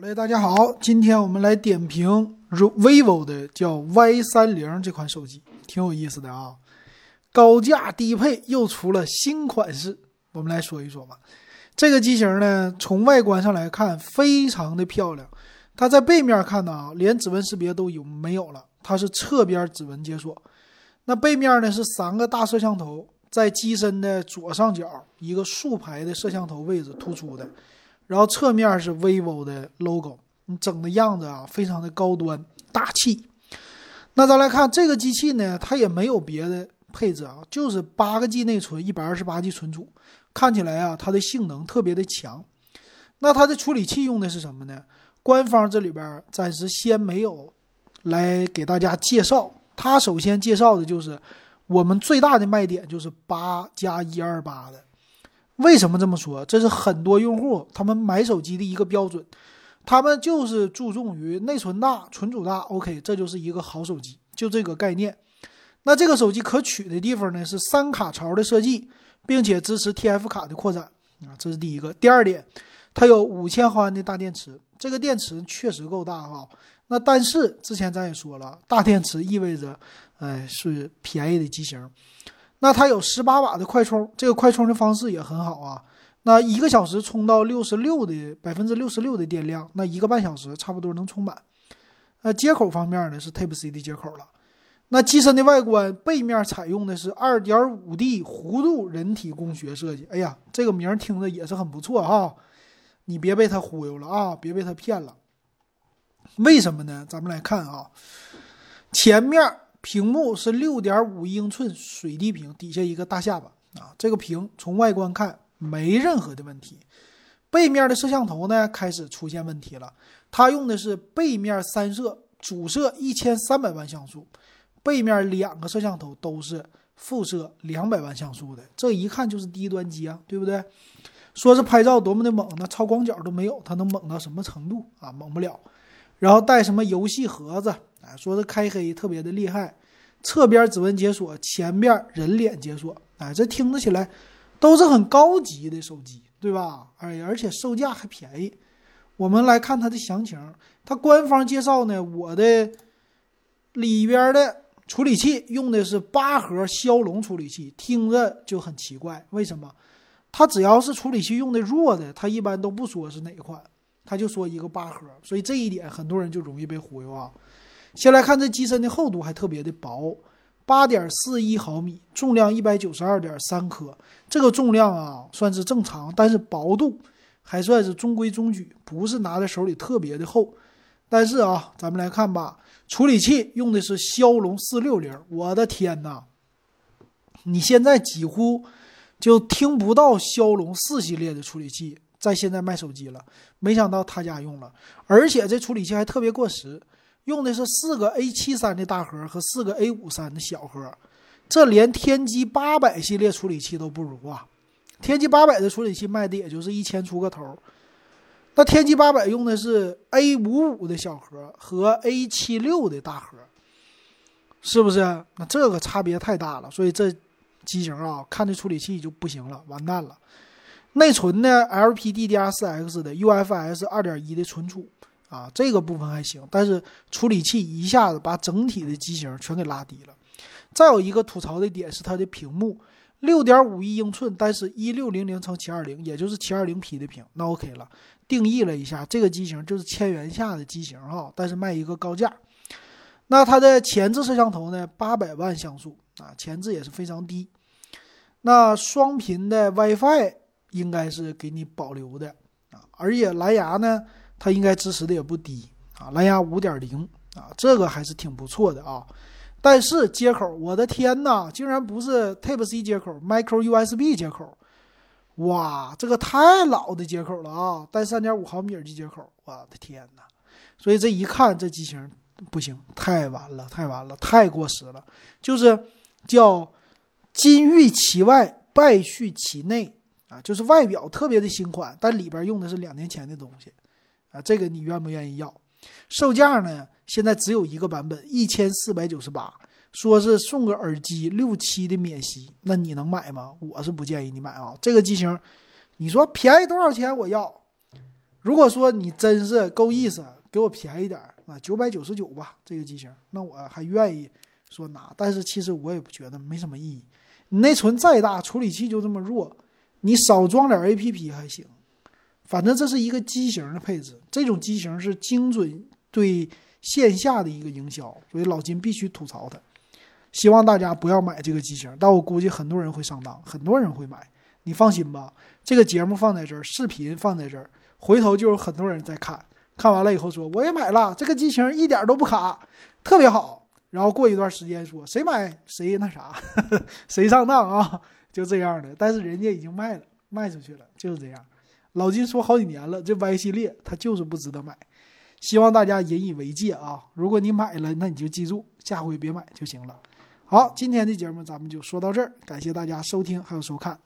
来，大家好，今天我们来点评 vivo 的叫 Y 三零这款手机，挺有意思的啊，高价低配又出了新款式，我们来说一说吧。这个机型呢，从外观上来看非常的漂亮，它在背面看呢，连指纹识别都有没有了，它是侧边指纹解锁。那背面呢是三个大摄像头，在机身的左上角一个竖排的摄像头位置突出的。然后侧面是 vivo 的 logo，你整的样子啊，非常的高端大气。那咱来看这个机器呢，它也没有别的配置啊，就是八个 G 内存，一百二十八 G 存储，看起来啊，它的性能特别的强。那它的处理器用的是什么呢？官方这里边暂时先没有来给大家介绍。它首先介绍的就是我们最大的卖点就是八加一二八的。为什么这么说？这是很多用户他们买手机的一个标准，他们就是注重于内存大、存储大。OK，这就是一个好手机，就这个概念。那这个手机可取的地方呢是三卡槽的设计，并且支持 TF 卡的扩展啊，这是第一个。第二点，它有五千毫安的大电池，这个电池确实够大哈。那但是之前咱也说了，大电池意味着，哎，是便宜的机型。那它有十八瓦的快充，这个快充的方式也很好啊。那一个小时充到六十六的百分之六十六的电量，那一个半小时差不多能充满。那接口方面呢是 Type C 的接口了。那机身的外观背面采用的是二点五 D 弧度人体工学设计。哎呀，这个名听着也是很不错哈。你别被它忽悠了啊，别被它骗了。为什么呢？咱们来看啊，前面。屏幕是六点五英寸水滴屏，底下一个大下巴啊。这个屏从外观看没任何的问题。背面的摄像头呢开始出现问题了，它用的是背面三摄，主摄一千三百万像素，背面两个摄像头都是副摄两百万像素的，这一看就是低端机啊，对不对？说是拍照多么的猛，那超广角都没有，它能猛到什么程度啊？猛不了。然后带什么游戏盒子？说是开黑特别的厉害，侧边指纹解锁，前边人脸解锁，哎，这听着起来都是很高级的手机，对吧？哎，而且售价还便宜。我们来看它的详情，它官方介绍呢，我的里边的处理器用的是八核骁龙处理器，听着就很奇怪，为什么？它只要是处理器用的弱的，它一般都不说是哪款，它就说一个八核，所以这一点很多人就容易被忽悠啊。先来看这机身的厚度还特别的薄，八点四一毫米，重量一百九十二点三克。这个重量啊算是正常，但是薄度还算是中规中矩，不是拿在手里特别的厚。但是啊，咱们来看吧，处理器用的是骁龙四六零，我的天哪！你现在几乎就听不到骁龙四系列的处理器在现在卖手机了。没想到他家用了，而且这处理器还特别过时。用的是四个 A 七三的大核和四个 A 五三的小核，这连天玑八百系列处理器都不如啊！天玑八百的处理器卖的也就是一千出个头，那天玑八百用的是 A 五五的小核和 A 七六的大核，是不是？那这个差别太大了，所以这机型啊，看这处理器就不行了，完蛋了。内存呢，LPDDR4X 的 UFS 二点一的存储。啊，这个部分还行，但是处理器一下子把整体的机型全给拉低了。再有一个吐槽的点是它的屏幕，六点五一英寸，但是一六零零乘七二零，也就是七二零 P 的屏，那 OK 了。定义了一下，这个机型就是千元下的机型哈，但是卖一个高价。那它的前置摄像头呢，八百万像素啊，前置也是非常低。那双频的 WiFi 应该是给你保留的啊，而且蓝牙呢。它应该支持的也不低啊，蓝牙五点零啊，这个还是挺不错的啊。但是接口，我的天呐，竟然不是 Type C 接口，Micro USB 接口，哇，这个太老的接口了啊！带三点五毫米耳机接口，我的天呐！所以这一看这机型不行，太完了，太完了，太过时了，就是叫金玉其外，败絮其内啊，就是外表特别的新款，但里边用的是两年前的东西。啊，这个你愿不愿意要？售价呢？现在只有一个版本，一千四百九十八，说是送个耳机六七的免息，那你能买吗？我是不建议你买啊。这个机型，你说便宜多少钱？我要如果说你真是够意思，给我便宜点啊，九百九十九吧，这个机型，那我还愿意说拿。但是其实我也不觉得没什么意义。你内存再大，处理器就这么弱，你少装点 APP 还行。反正这是一个机型的配置，这种机型是精准对线下的一个营销，所以老金必须吐槽它。希望大家不要买这个机型，但我估计很多人会上当，很多人会买。你放心吧，这个节目放在这儿，视频放在这儿，回头就有很多人在看，看完了以后说我也买了，这个机型一点都不卡，特别好。然后过一段时间说谁买谁那啥，谁上当啊，就这样的。但是人家已经卖了，卖出去了，就是这样。老金说好几年了，这 Y 系列它就是不值得买，希望大家引以为戒啊。如果你买了，那你就记住，下回别买就行了。好，今天的节目咱们就说到这儿，感谢大家收听还有收看。